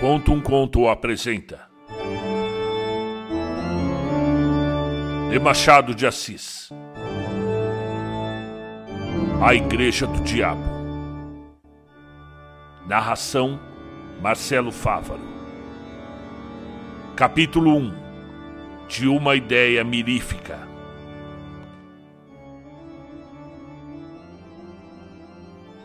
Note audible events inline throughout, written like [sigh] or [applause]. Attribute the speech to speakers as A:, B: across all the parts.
A: Conto um Conto apresenta. De Machado de Assis. A Igreja do Diabo. Narração Marcelo Fávaro. Capítulo 1 De uma ideia mirífica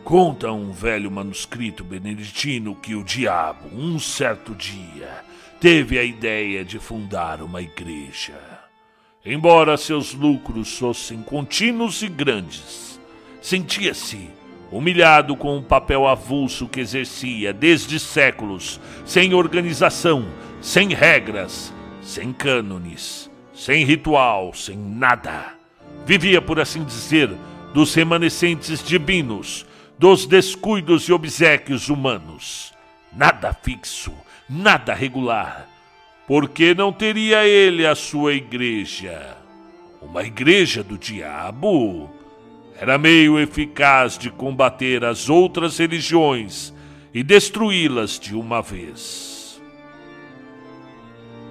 A: Conta um velho manuscrito beneditino que o diabo, um certo dia, teve a ideia de fundar uma igreja. Embora seus lucros fossem contínuos e grandes, sentia-se humilhado com o papel avulso que exercia desde séculos, sem organização, sem regras, sem cânones, sem ritual, sem nada. Vivia, por assim dizer, dos remanescentes divinos dos descuidos e obsequios humanos. Nada fixo, nada regular. Porque não teria ele a sua igreja? Uma igreja do diabo? Era meio eficaz de combater as outras religiões e destruí-las de uma vez.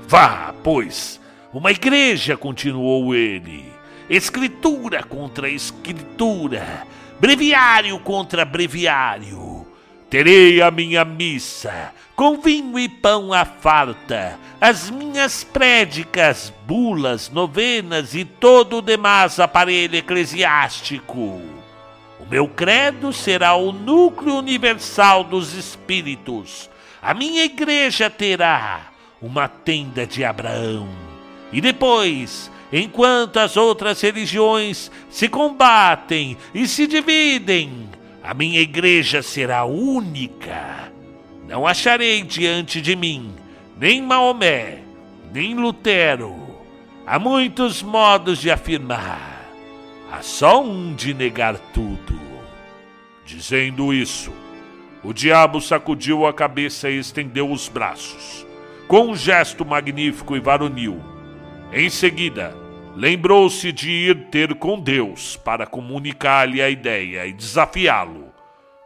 A: Vá, pois, uma igreja, continuou ele. Escritura contra escritura breviário contra breviário. Terei a minha missa, com vinho e pão à farta, as minhas prédicas, bulas, novenas e todo o demais aparelho eclesiástico. O meu credo será o núcleo universal dos espíritos. A minha igreja terá uma tenda de Abraão. E depois enquanto as outras religiões se combatem e se dividem, a minha igreja será única. Não acharei diante de mim nem Maomé, nem Lutero. Há muitos modos de afirmar, há só um de negar tudo. Dizendo isso, o diabo sacudiu a cabeça e estendeu os braços, com um gesto magnífico e varonil. Em seguida, lembrou-se de ir ter com Deus para comunicar-lhe a ideia e desafiá-lo.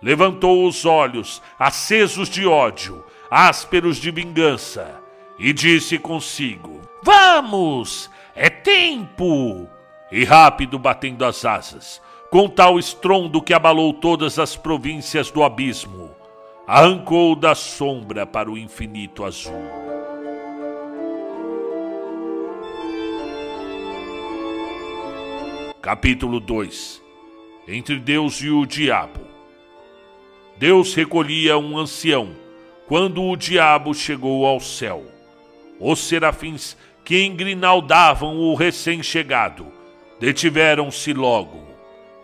A: Levantou os olhos, acesos de ódio, ásperos de vingança, e disse consigo: Vamos! É tempo! E rápido batendo as asas, com tal estrondo que abalou todas as províncias do abismo, arrancou da sombra para o infinito azul. Capítulo 2 Entre Deus e o Diabo Deus recolhia um ancião quando o diabo chegou ao céu. Os serafins que engrinaldavam o recém-chegado detiveram-se logo,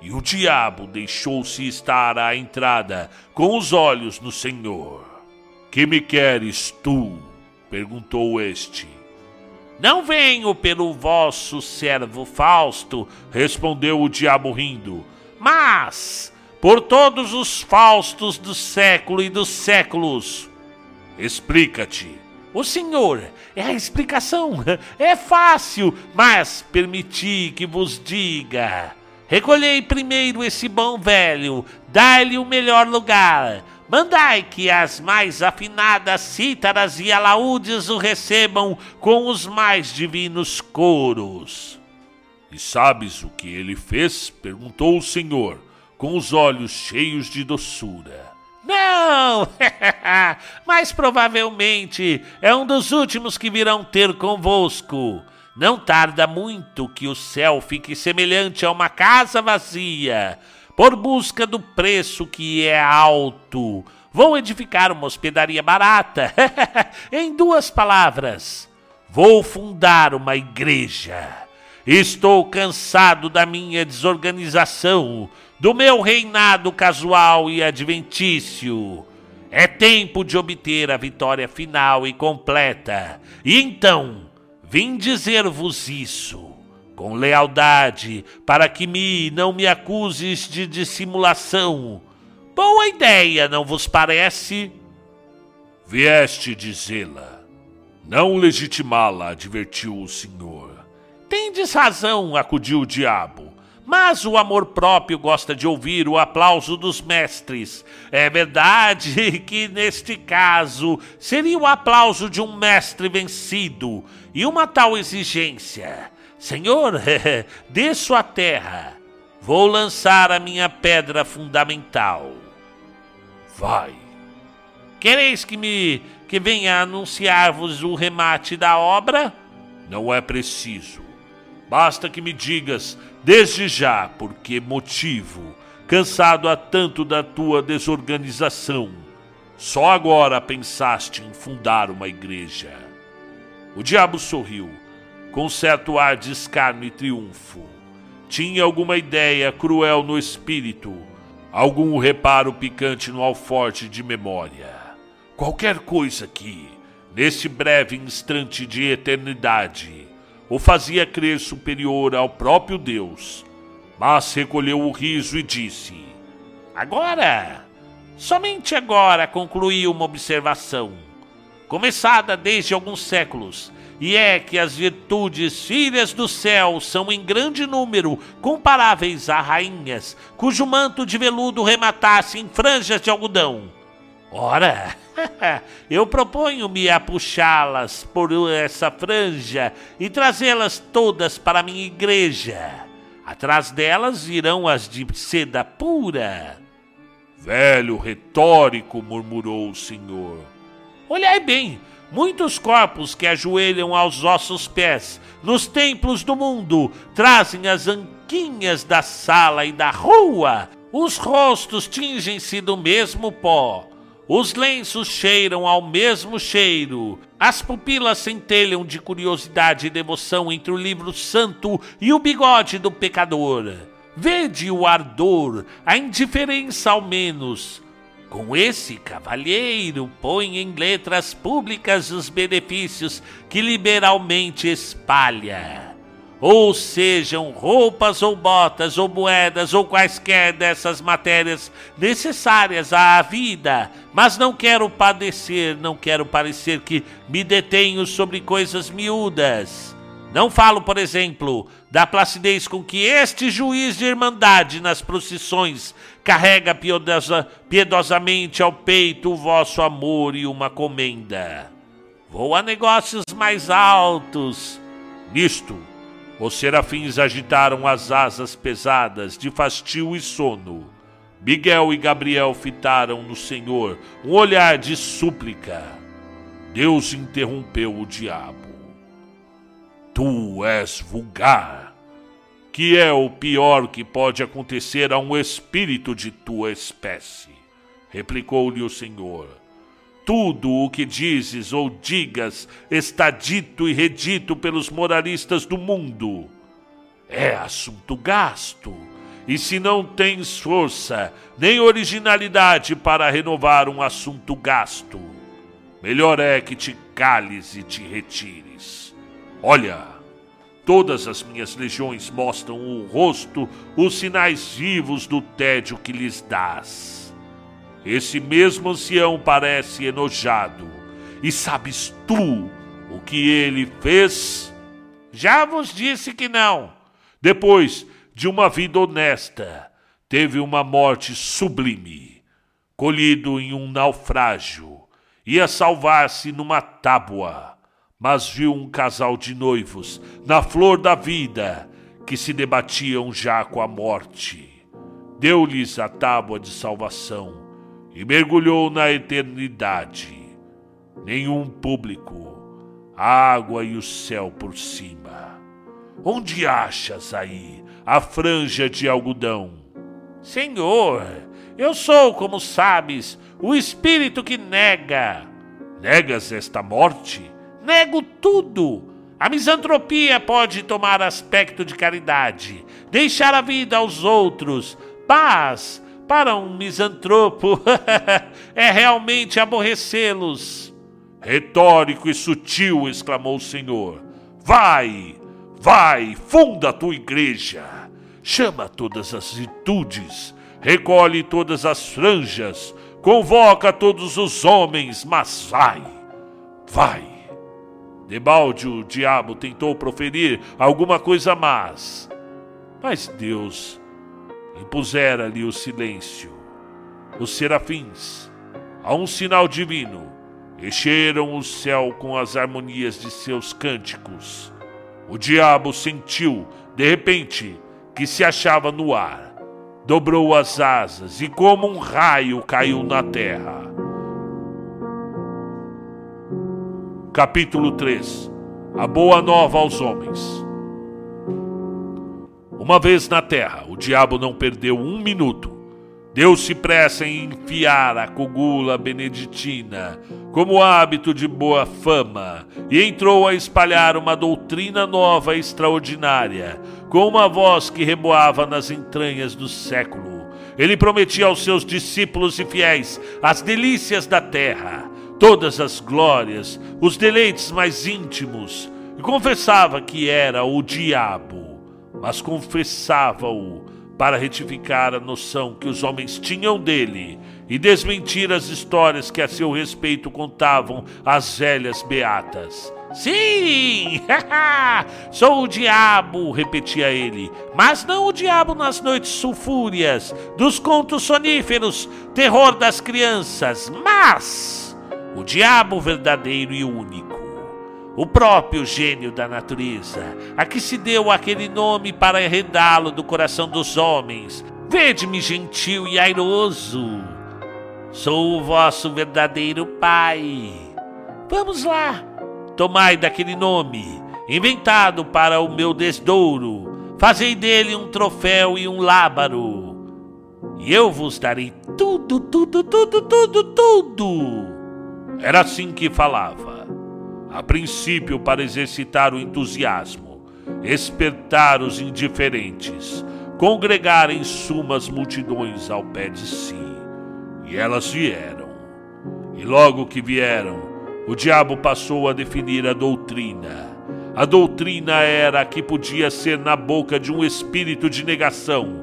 A: e o diabo deixou-se estar à entrada com os olhos no Senhor. Que me queres tu? perguntou este. Não venho pelo vosso servo Fausto, respondeu o diabo rindo, mas por todos os Faustos do século e dos séculos. Explica-te. O senhor é a explicação. É fácil, mas permiti que vos diga. Recolhei primeiro esse bom velho, dai-lhe o melhor lugar, Mandai que as mais afinadas cítaras e alaúdes o recebam com os mais divinos coros. E sabes o que ele fez? perguntou o Senhor, com os olhos cheios de doçura. Não! [laughs] Mas provavelmente é um dos últimos que virão ter convosco. Não tarda muito que o céu fique semelhante a uma casa vazia por busca do preço que é alto. Vou edificar uma hospedaria barata. [laughs] em duas palavras, vou fundar uma igreja. Estou cansado da minha desorganização, do meu reinado casual e adventício. É tempo de obter a vitória final e completa. E então, vim dizer-vos isso com lealdade, para que me não me acuses de dissimulação. Boa ideia, não vos parece? Vieste dizê-la. Não legitimá-la, advertiu o senhor. Tendes razão, acudiu o diabo. mas o amor próprio gosta de ouvir o aplauso dos mestres. É verdade [laughs] que neste caso seria o aplauso de um mestre vencido e uma tal exigência. Senhor, [laughs] desço à terra, vou lançar a minha pedra fundamental. Vai. Quereis que me que venha anunciar-vos o remate da obra? Não é preciso. Basta que me digas desde já por que motivo, cansado há tanto da tua desorganização, só agora pensaste em fundar uma igreja. O diabo sorriu, com certo ar de escárnio e triunfo. Tinha alguma ideia cruel no espírito, algum reparo picante no alforte de memória. Qualquer coisa que, nesse breve instante de eternidade, o fazia crer superior ao próprio Deus. Mas recolheu o riso e disse: Agora, somente agora concluí uma observação, começada desde alguns séculos, e é que as virtudes filhas do céu são em grande número comparáveis a rainhas, cujo manto de veludo rematasse em franjas de algodão. Ora, [laughs] eu proponho-me a puxá-las por essa franja e trazê-las todas para a minha igreja. Atrás delas irão as de seda pura. Velho retórico, murmurou o senhor. Olhai bem, muitos corpos que ajoelham aos ossos pés nos templos do mundo trazem as anquinhas da sala e da rua. Os rostos tingem-se do mesmo pó os lenços cheiram ao mesmo cheiro. As pupilas centelham de curiosidade e devoção entre o livro santo e o bigode do pecador. Vede o ardor, a indiferença ao menos. Com esse cavalheiro põe em letras públicas os benefícios que liberalmente espalha ou sejam roupas ou botas ou moedas ou quaisquer dessas matérias necessárias à vida, mas não quero padecer, não quero parecer que me detenho sobre coisas miúdas. Não falo, por exemplo, da placidez com que este juiz de irmandade nas procissões carrega piedosa, piedosamente ao peito o vosso amor e uma comenda. Vou a negócios mais altos. Nisto, os serafins agitaram as asas pesadas de fastio e sono. Miguel e Gabriel fitaram no Senhor um olhar de súplica. Deus interrompeu o diabo. Tu és vulgar, que é o pior que pode acontecer a um espírito de tua espécie, replicou-lhe o Senhor. Tudo o que dizes ou digas está dito e redito pelos moralistas do mundo. É assunto gasto. E se não tens força nem originalidade para renovar um assunto gasto, melhor é que te cales e te retires. Olha, todas as minhas legiões mostram o rosto, os sinais vivos do tédio que lhes dás. Esse mesmo ancião parece enojado. E sabes tu o que ele fez? Já vos disse que não. Depois de uma vida honesta, teve uma morte sublime. Colhido em um naufrágio, ia salvar-se numa tábua, mas viu um casal de noivos na flor da vida que se debatiam já com a morte. Deu-lhes a tábua de salvação e mergulhou na eternidade. Nenhum público, a água e o céu por cima. Onde achas aí a franja de algodão? Senhor, eu sou, como sabes, o espírito que nega. Negas esta morte? Nego tudo. A misantropia pode tomar aspecto de caridade, deixar a vida aos outros, paz, para um misantropo [laughs] é realmente aborrecê-los. Retórico e sutil, exclamou o Senhor. Vai, vai, funda a tua igreja. Chama todas as virtudes, recolhe todas as franjas, convoca todos os homens, mas vai, vai. Debalde o diabo tentou proferir alguma coisa mais, Mas Deus impusera-lhe o silêncio. Os serafins, a um sinal divino, encheram o céu com as harmonias de seus cânticos. O diabo sentiu, de repente, que se achava no ar. Dobrou as asas e, como um raio, caiu na terra. Capítulo 3 A Boa Nova aos Homens. Uma vez na terra, o diabo não perdeu um minuto. Deu-se pressa em enfiar a cogula beneditina como hábito de boa fama e entrou a espalhar uma doutrina nova e extraordinária, com uma voz que reboava nas entranhas do século. Ele prometia aos seus discípulos e fiéis as delícias da terra, todas as glórias, os deleites mais íntimos, e confessava que era o diabo mas confessava-o para retificar a noção que os homens tinham dele e desmentir as histórias que a seu respeito contavam as velhas beatas. Sim! [laughs] Sou o diabo, repetia ele, mas não o diabo nas noites sulfúrias, dos contos soníferos, terror das crianças, mas o diabo verdadeiro e único o próprio gênio da natureza, a que se deu aquele nome para arredá-lo do coração dos homens. Vede-me gentil e airoso. Sou o vosso verdadeiro pai. Vamos lá, tomai daquele nome, inventado para o meu desdouro, fazei dele um troféu e um lábaro, e eu vos darei tudo, tudo, tudo, tudo, tudo. Era assim que falava a princípio para exercitar o entusiasmo, espertar os indiferentes, congregar em sumas multidões ao pé de si. E elas vieram. E logo que vieram, o diabo passou a definir a doutrina. A doutrina era a que podia ser na boca de um espírito de negação.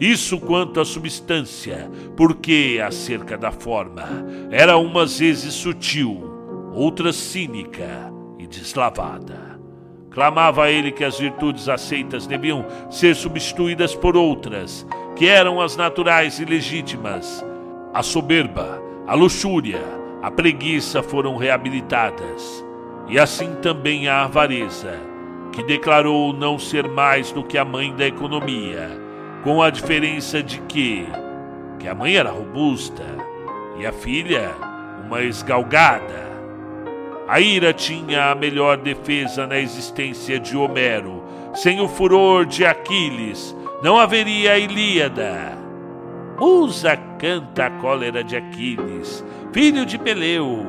A: Isso quanto à substância, porque acerca da forma era umas vezes sutil, outra cínica e deslavada. Clamava ele que as virtudes aceitas deviam ser substituídas por outras, que eram as naturais e legítimas. A soberba, a luxúria, a preguiça foram reabilitadas, e assim também a avareza, que declarou não ser mais do que a mãe da economia, com a diferença de que, que a mãe era robusta e a filha uma esgalgada. A ira tinha a melhor defesa na existência de Homero. Sem o furor de Aquiles, não haveria Ilíada. Musa canta a cólera de Aquiles, filho de Peleu.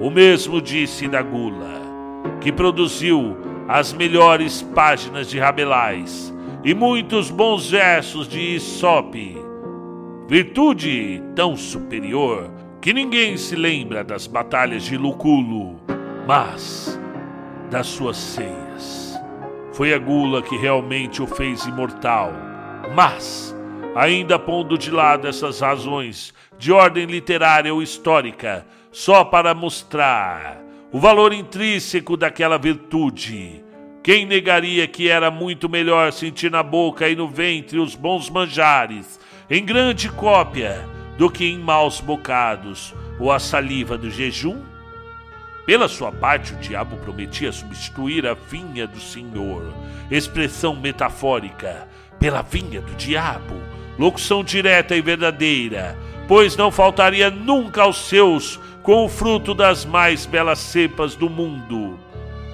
A: O mesmo disse da Gula, que produziu as melhores páginas de Rabelais e muitos bons versos de Isope. Virtude tão superior que ninguém se lembra das batalhas de Luculo mas das suas ceias. Foi a gula que realmente o fez imortal, mas, ainda pondo de lado essas razões de ordem literária ou histórica, só para mostrar o valor intrínseco daquela virtude. Quem negaria que era muito melhor sentir na boca e no ventre os bons manjares, em grande cópia, do que em maus bocados ou a saliva do jejum? Pela sua parte, o diabo prometia substituir a vinha do Senhor, expressão metafórica, pela vinha do diabo, locução direta e verdadeira, pois não faltaria nunca aos seus com o fruto das mais belas cepas do mundo.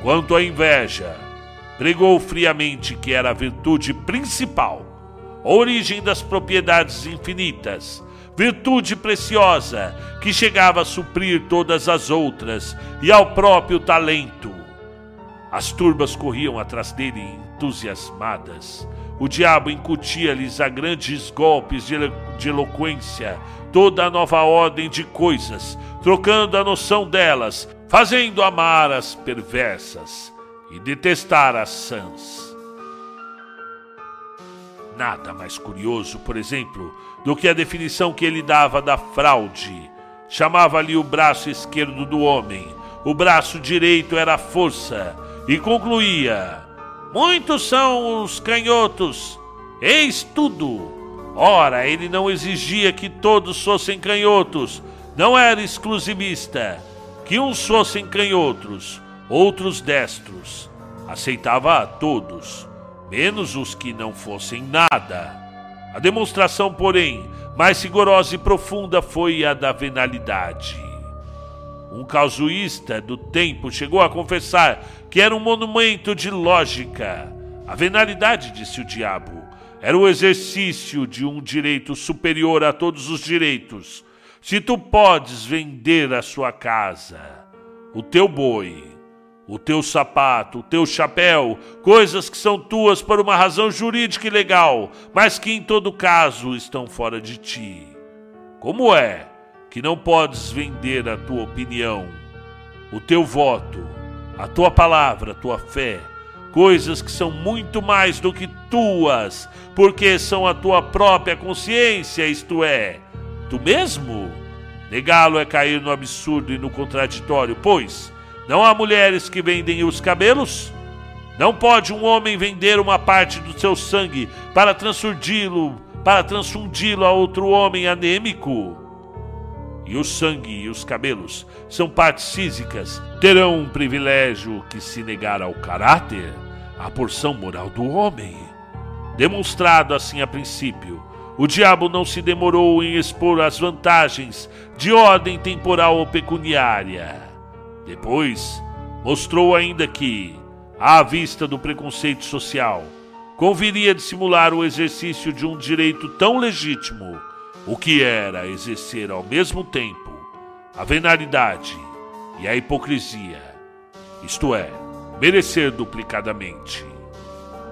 A: Quanto à inveja, pregou friamente que era a virtude principal, origem das propriedades infinitas, virtude preciosa que chegava a suprir todas as outras e ao próprio talento. As turbas corriam atrás dele entusiasmadas. O diabo incutia-lhes a grandes golpes de, de eloquência toda a nova ordem de coisas, trocando a noção delas, fazendo amar as perversas e detestar as sãs. Nada mais curioso, por exemplo, do que a definição que ele dava da fraude. Chamava ali o braço esquerdo do homem, o braço direito era a força, e concluía: Muitos são os canhotos, Eis tudo! Ora, ele não exigia que todos fossem canhotos, não era exclusivista. Que uns fossem canhotos, outros destros. Aceitava a todos, menos os que não fossem nada. A demonstração, porém, mais rigorosa e profunda foi a da venalidade. Um casuísta do tempo chegou a confessar que era um monumento de lógica. A venalidade, disse o diabo, era o exercício de um direito superior a todos os direitos. Se tu podes vender a sua casa, o teu boi, o teu sapato, o teu chapéu, coisas que são tuas por uma razão jurídica e legal, mas que em todo caso estão fora de ti. Como é que não podes vender a tua opinião, o teu voto, a tua palavra, a tua fé, coisas que são muito mais do que tuas, porque são a tua própria consciência, isto é, tu mesmo? Negá-lo é cair no absurdo e no contraditório, pois não há mulheres que vendem os cabelos? Não pode um homem vender uma parte do seu sangue para transfundi-lo, para transfundi-lo a outro homem anêmico? e o sangue e os cabelos são partes físicas, terão um privilégio que se negar ao caráter, à porção moral do homem. Demonstrado assim a princípio, o diabo não se demorou em expor as vantagens de ordem temporal ou pecuniária. Depois, mostrou ainda que, à vista do preconceito social, conviria dissimular o exercício de um direito tão legítimo o que era exercer ao mesmo tempo a venalidade e a hipocrisia, isto é, merecer duplicadamente.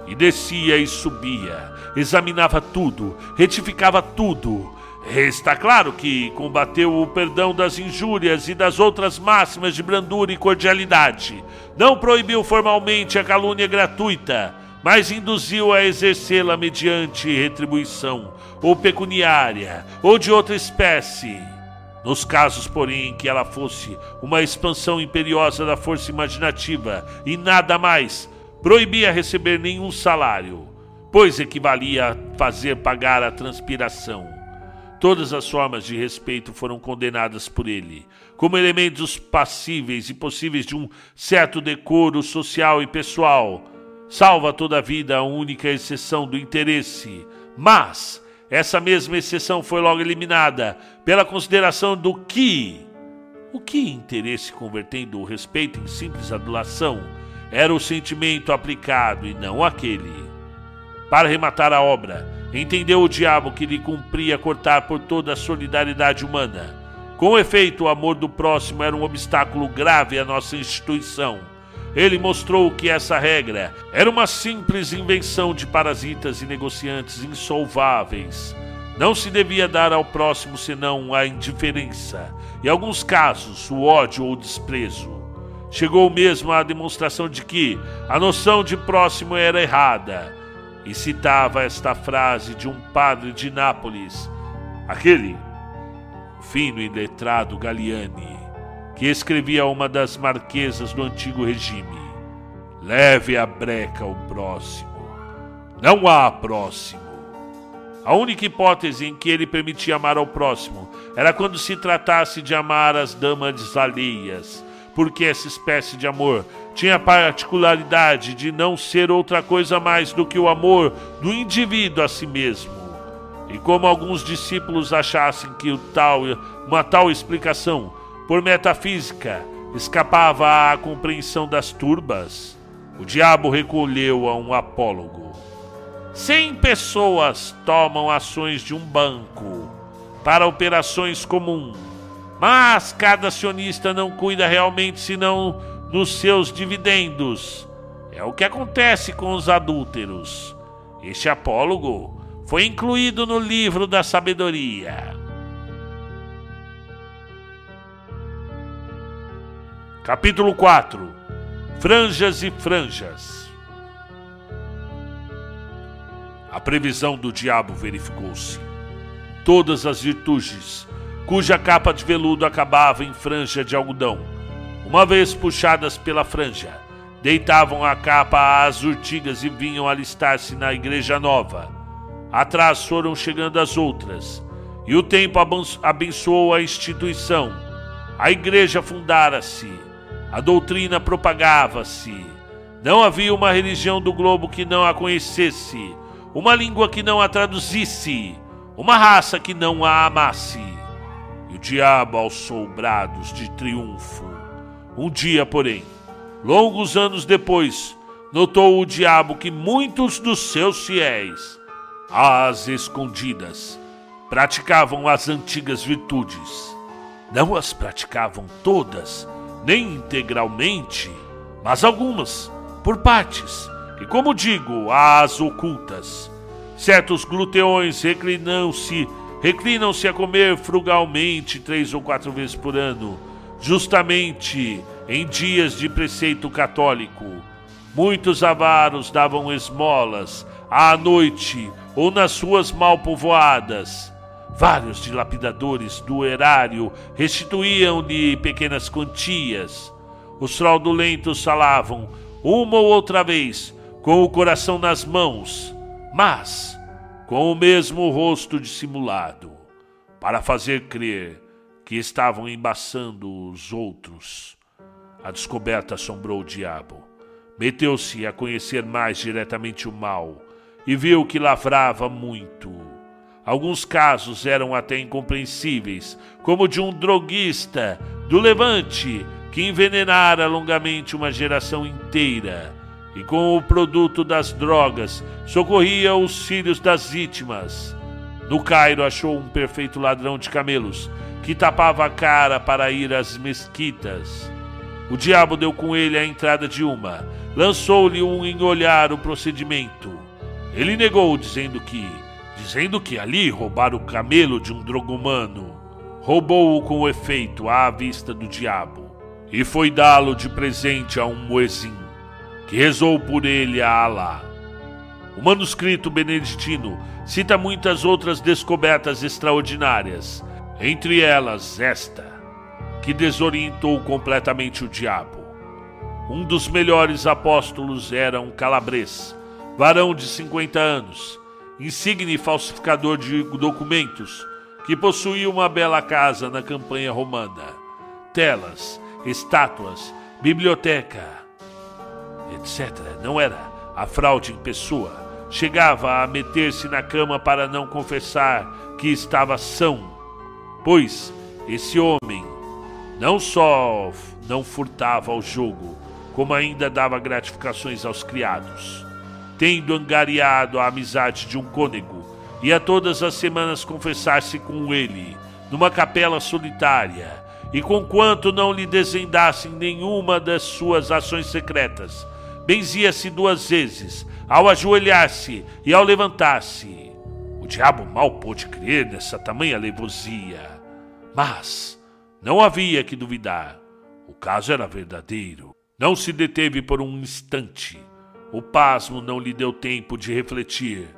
A: E descia e subia, examinava tudo, retificava tudo. Está claro que combateu o perdão das injúrias e das outras máximas de brandura e cordialidade. Não proibiu formalmente a calúnia gratuita, mas induziu a exercê-la mediante retribuição, ou pecuniária, ou de outra espécie. Nos casos, porém, em que ela fosse uma expansão imperiosa da força imaginativa e nada mais, proibia receber nenhum salário, pois equivalia a fazer pagar a transpiração. Todas as formas de respeito foram condenadas por ele, como elementos passíveis e possíveis de um certo decoro social e pessoal, salva toda a vida a única exceção do interesse, mas essa mesma exceção foi logo eliminada pela consideração do que. O que interesse convertendo o respeito em simples adulação era o sentimento aplicado e não aquele. Para rematar a obra, entendeu o diabo que lhe cumpria cortar por toda a solidariedade humana. Com efeito, o amor do próximo era um obstáculo grave à nossa instituição ele mostrou que essa regra era uma simples invenção de parasitas e negociantes insolváveis. Não se devia dar ao próximo senão a indiferença, em alguns casos, o ódio ou o desprezo. Chegou mesmo à demonstração de que a noção de próximo era errada, e citava esta frase de um padre de Nápoles, aquele fino e letrado Galiani que escrevia a uma das marquesas do antigo regime: Leve a breca o próximo. Não há próximo. A única hipótese em que ele permitia amar ao próximo era quando se tratasse de amar as damas alheias, porque essa espécie de amor tinha a particularidade de não ser outra coisa mais do que o amor do indivíduo a si mesmo. E como alguns discípulos achassem que tal, uma tal explicação por metafísica, escapava à compreensão das turbas. O diabo recolheu a um apólogo. Cem pessoas tomam ações de um banco para operações comuns, mas cada acionista não cuida realmente senão dos seus dividendos. É o que acontece com os adúlteros. Este apólogo foi incluído no livro da sabedoria. Capítulo 4 Franjas e franjas. A previsão do diabo verificou-se. Todas as virtudes, cuja capa de veludo acabava em franja de algodão, uma vez puxadas pela franja, deitavam a capa às urtigas e vinham alistar-se na igreja nova. Atrás foram chegando as outras, e o tempo abençoou a instituição. A igreja fundara-se, a doutrina propagava-se. Não havia uma religião do globo que não a conhecesse, uma língua que não a traduzisse, uma raça que não a amasse. E o diabo alçou brados de triunfo. Um dia, porém, longos anos depois, notou o diabo que muitos dos seus fiéis às escondidas, praticavam as antigas virtudes. Não as praticavam todas, nem integralmente, mas algumas, por partes, e como digo, as ocultas. Certos gluteões reclinam-se, reclinam-se a comer frugalmente três ou quatro vezes por ano, justamente em dias de preceito católico. Muitos avaros davam esmolas à noite ou nas ruas mal povoadas. Vários dilapidadores do erário restituíam-lhe pequenas quantias. Os fraudulentos falavam, uma ou outra vez, com o coração nas mãos, mas com o mesmo rosto dissimulado, para fazer crer que estavam embaçando os outros. A descoberta assombrou o diabo. Meteu-se a conhecer mais diretamente o mal e viu que lavrava muito. Alguns casos eram até incompreensíveis, como de um droguista do Levante que envenenara longamente uma geração inteira e com o produto das drogas socorria os filhos das vítimas. No Cairo achou um perfeito ladrão de camelos que tapava a cara para ir às mesquitas. O diabo deu com ele a entrada de uma, lançou-lhe um em olhar o procedimento. Ele negou, dizendo que, dizendo que ali roubara o camelo de um drogomano. Roubou-o com efeito à vista do diabo, e foi dá-lo de presente a um muezim, que rezou por ele a Alá. O manuscrito beneditino cita muitas outras descobertas extraordinárias, entre elas esta, que desorientou completamente o diabo. Um dos melhores apóstolos era um calabrês, varão de 50 anos, insigne falsificador de documentos, que possuía uma bela casa na campanha romana, telas, estátuas, biblioteca, etc. Não era a fraude em pessoa. Chegava a meter-se na cama para não confessar que estava são, pois esse homem não só não furtava ao jogo, como ainda dava gratificações aos criados tendo angariado a amizade de um cônego, ia todas as semanas confessar-se com ele, numa capela solitária, e conquanto não lhe desvendassem nenhuma das suas ações secretas, benzia-se duas vezes, ao ajoelhar-se e ao levantar-se. O diabo mal pôde crer nessa tamanha levosia, mas não havia que duvidar. O caso era verdadeiro. Não se deteve por um instante o pasmo não lhe deu tempo de refletir,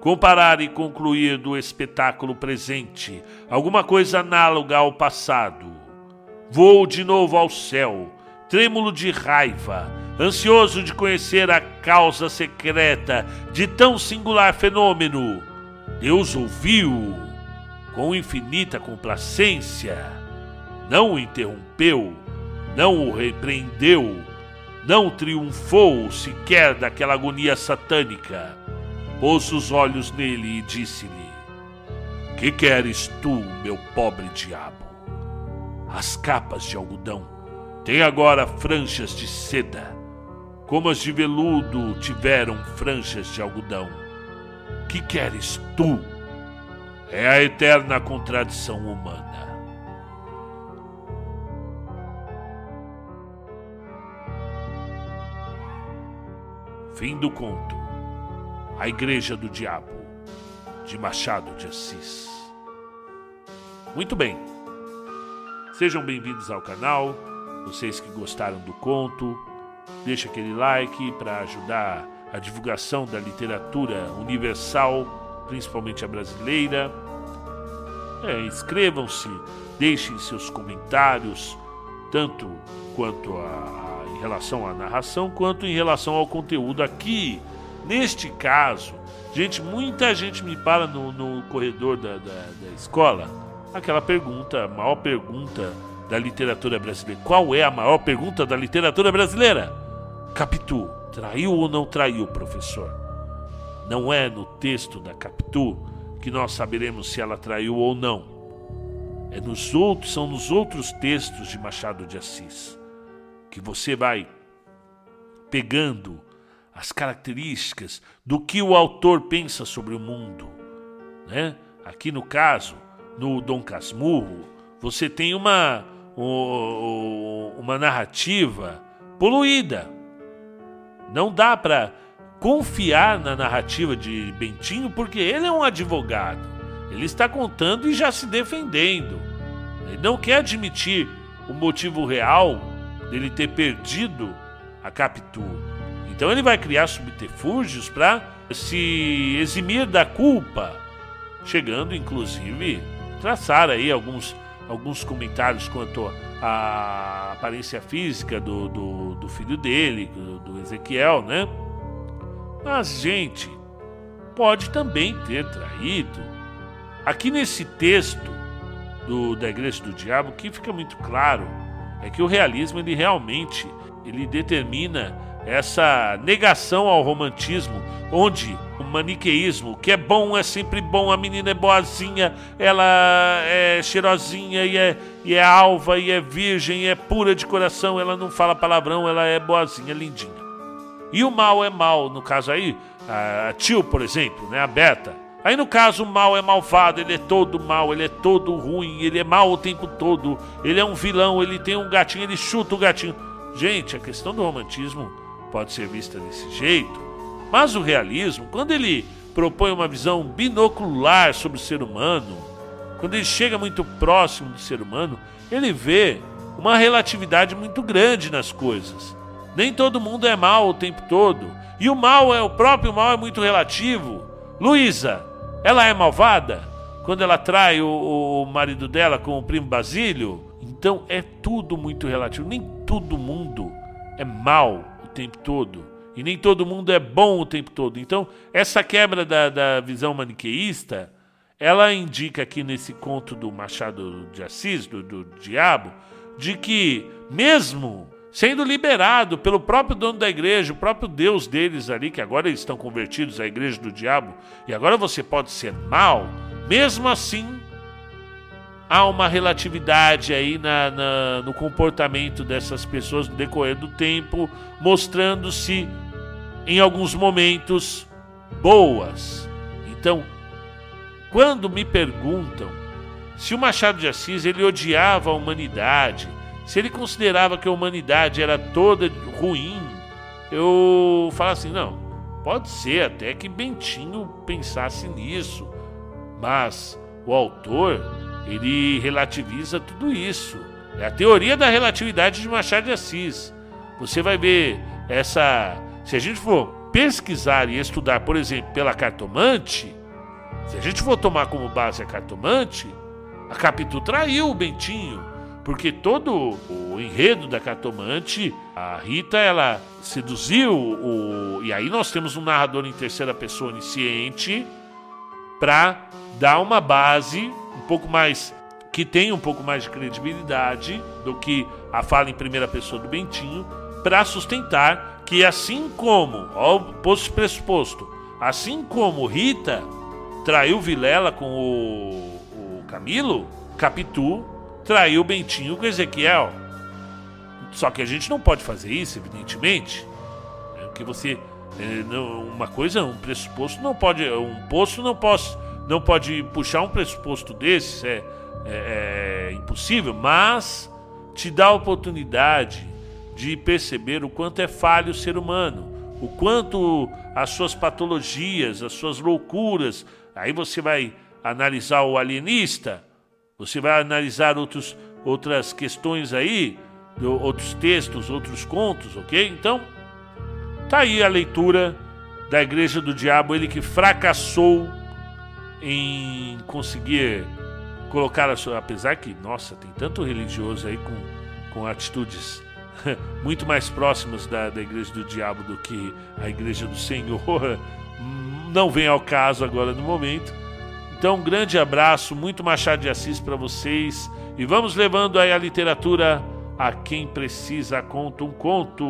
A: comparar e concluir do espetáculo presente alguma coisa análoga ao passado. Voou de novo ao céu, trêmulo de raiva, ansioso de conhecer a causa secreta de tão singular fenômeno. Deus ouviu com infinita complacência, não o interrompeu, não o repreendeu não triunfou sequer daquela agonia satânica. Pôs os olhos nele e disse-lhe: Que queres tu, meu pobre diabo? As capas de algodão têm agora franjas de seda, como as de veludo tiveram franjas de algodão. Que queres tu? É a eterna contradição humana. Fim do conto. A Igreja do Diabo, de Machado de Assis. Muito bem. Sejam bem-vindos ao canal. Vocês que gostaram do conto, deixe aquele like para ajudar a divulgação da literatura universal, principalmente a brasileira. É, inscrevam-se, deixem seus comentários, tanto quanto a relação à narração quanto em relação ao conteúdo aqui Neste caso, gente, muita gente me para no, no corredor da, da, da escola, aquela pergunta, a maior pergunta da literatura brasileira. Qual é a maior pergunta da literatura brasileira? Capitu, traiu ou não traiu, professor? Não é no texto da Capitu que nós saberemos se ela traiu ou não. É nos outros, são nos outros textos de Machado de Assis que você vai pegando as características do que o autor pensa sobre o mundo, né? Aqui no caso, no Dom Casmurro, você tem uma uma narrativa poluída. Não dá para confiar na narrativa de Bentinho porque ele é um advogado. Ele está contando e já se defendendo. Ele não quer admitir o motivo real dele ter perdido a Capitu. Então ele vai criar subterfúgios para se eximir da culpa, chegando inclusive traçar aí alguns, alguns comentários quanto à aparência física do, do, do filho dele, do, do Ezequiel, né? Mas, gente, pode também ter traído. Aqui nesse texto do, da Igreja do Diabo, o que fica muito claro é que o realismo ele realmente ele determina essa negação ao romantismo, onde o maniqueísmo, o que é bom é sempre bom, a menina é boazinha, ela é cheirosinha e é, e é alva e é virgem e é pura de coração, ela não fala palavrão, ela é boazinha, lindinha. E o mal é mal, no caso aí, a tio, por exemplo, né, a Beta. Aí no caso o mal é malvado, ele é todo mal, ele é todo ruim, ele é mal o tempo todo, ele é um vilão, ele tem um gatinho, ele chuta o gatinho. Gente, a questão do romantismo pode ser vista desse jeito, mas o realismo, quando ele propõe uma visão binocular sobre o ser humano, quando ele chega muito próximo do ser humano, ele vê uma relatividade muito grande nas coisas. Nem todo mundo é mal o tempo todo. E o mal é o próprio mal é muito relativo. Luísa, ela é malvada quando ela trai o, o marido dela com o primo Basílio. Então é tudo muito relativo. Nem todo mundo é mal o tempo todo. E nem todo mundo é bom o tempo todo. Então, essa quebra da, da visão maniqueísta, ela indica aqui nesse conto do Machado de Assis, do, do diabo, de que mesmo sendo liberado pelo próprio dono da igreja, o próprio Deus deles ali, que agora eles estão convertidos à igreja do diabo, e agora você pode ser mal, mesmo assim, há uma relatividade aí na, na, no comportamento dessas pessoas no decorrer do tempo, mostrando-se em alguns momentos boas. Então, quando me perguntam se o Machado de Assis ele odiava a humanidade, se ele considerava que a humanidade era toda ruim, eu falo assim: não, pode ser até que Bentinho pensasse nisso, mas o autor ele relativiza tudo isso. É a teoria da relatividade de Machado de Assis. Você vai ver essa. Se a gente for pesquisar e estudar, por exemplo, pela cartomante, se a gente for tomar como base a cartomante, a Capitu traiu o Bentinho. Porque todo o enredo da cartomante, a Rita, ela seduziu o. E aí nós temos um narrador em terceira pessoa onisciente para dar uma base um pouco mais. que tem um pouco mais de credibilidade do que a fala em primeira pessoa do Bentinho, para sustentar que assim como, ó, o pressuposto, assim como Rita traiu Vilela com o, o Camilo, Capitu traiu Bentinho com Ezequiel. Só que a gente não pode fazer isso, evidentemente. É porque você. É, uma coisa, um pressuposto não pode. Um posto não, posso, não pode puxar um pressuposto desses, é, é, é impossível, mas te dá a oportunidade de perceber o quanto é falho o ser humano, o quanto as suas patologias, as suas loucuras. Aí você vai analisar o alienista, você vai analisar outros, outras questões aí, outros textos, outros contos, ok? Então, tá aí a leitura da Igreja do Diabo, ele que fracassou em conseguir colocar a sua. Apesar que, nossa, tem tanto religioso aí com, com atitudes [laughs] muito mais próximas da, da igreja do diabo do que a igreja do Senhor. [laughs] Não vem ao caso agora no momento. Então, um grande abraço, muito Machado de Assis para vocês e vamos levando aí a literatura a quem precisa conta um conto.